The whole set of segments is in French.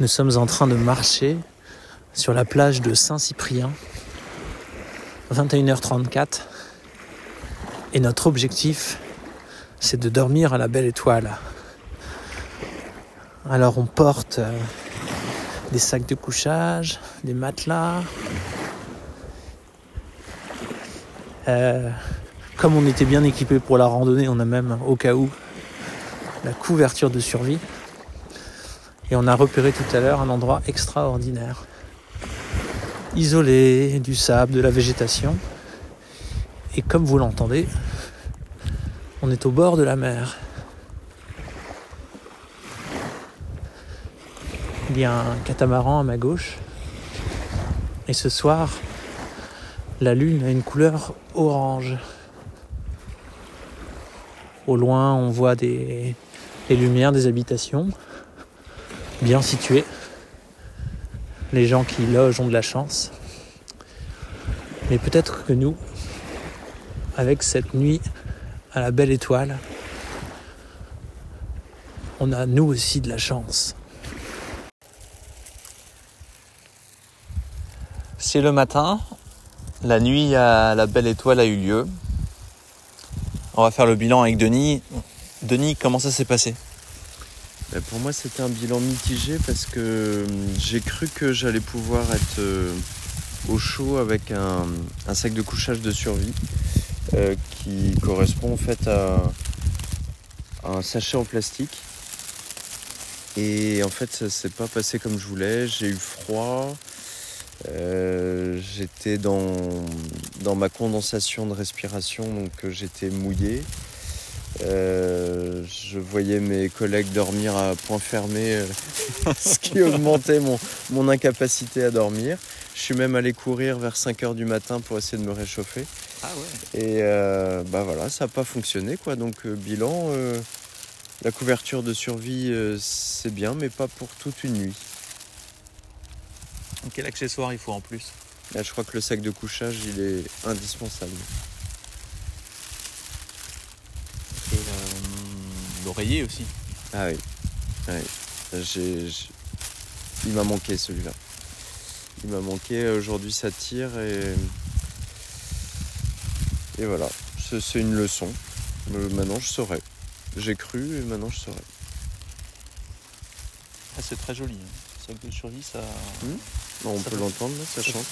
Nous sommes en train de marcher sur la plage de Saint-Cyprien, 21h34. Et notre objectif, c'est de dormir à la belle étoile. Alors on porte euh, des sacs de couchage, des matelas. Euh, comme on était bien équipé pour la randonnée, on a même au cas où la couverture de survie. Et on a repéré tout à l'heure un endroit extraordinaire. Isolé, du sable, de la végétation. Et comme vous l'entendez, on est au bord de la mer. Il y a un catamaran à ma gauche. Et ce soir, la lune a une couleur orange. Au loin, on voit des, lumières des habitations bien situés. Les gens qui logent ont de la chance. Mais peut-être que nous, avec cette nuit à la belle étoile, on a nous aussi de la chance. C'est le matin, la nuit à la belle étoile a eu lieu. On va faire le bilan avec Denis. Denis, comment ça s'est passé? Pour moi, c'était un bilan mitigé parce que hum, j'ai cru que j'allais pouvoir être euh, au chaud avec un, sac de couchage de survie euh, qui correspond en fait à, un sachet en plastique. Et en fait, ça s'est pas passé comme je voulais. J'ai eu froid. Euh, j'étais dans, dans ma condensation de respiration, donc j'étais mouillé. Euh, je voyais mes collègues dormir à point fermé, euh, ce qui augmentait mon, mon, incapacité à dormir. Je suis même allé courir vers 5 h du matin pour essayer de me réchauffer. Ah ouais. Et euh, bah voilà, ça n'a pas fonctionné quoi. Donc bilan, la couverture de survie c'est bien, mais pas pour toute une nuit. Quel accessoire il faut en plus? Là, je crois que le sac de couchage il est indispensable. L'oreiller aussi. Ah oui. Il m'a manqué celui-là. Il m'a manqué. Aujourd'hui, ça tire et. Et voilà. C'est une leçon. Euh, maintenant, je saurai. J'ai cru et maintenant, je saurai. Ah, c'est très joli. Ça hein. de survie, ça. Hmm on peut, l'entendre, ça, chante.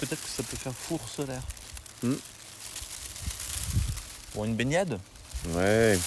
Peut-être que ça peut faire four solaire. Hmm Pour une baignade? Ouais.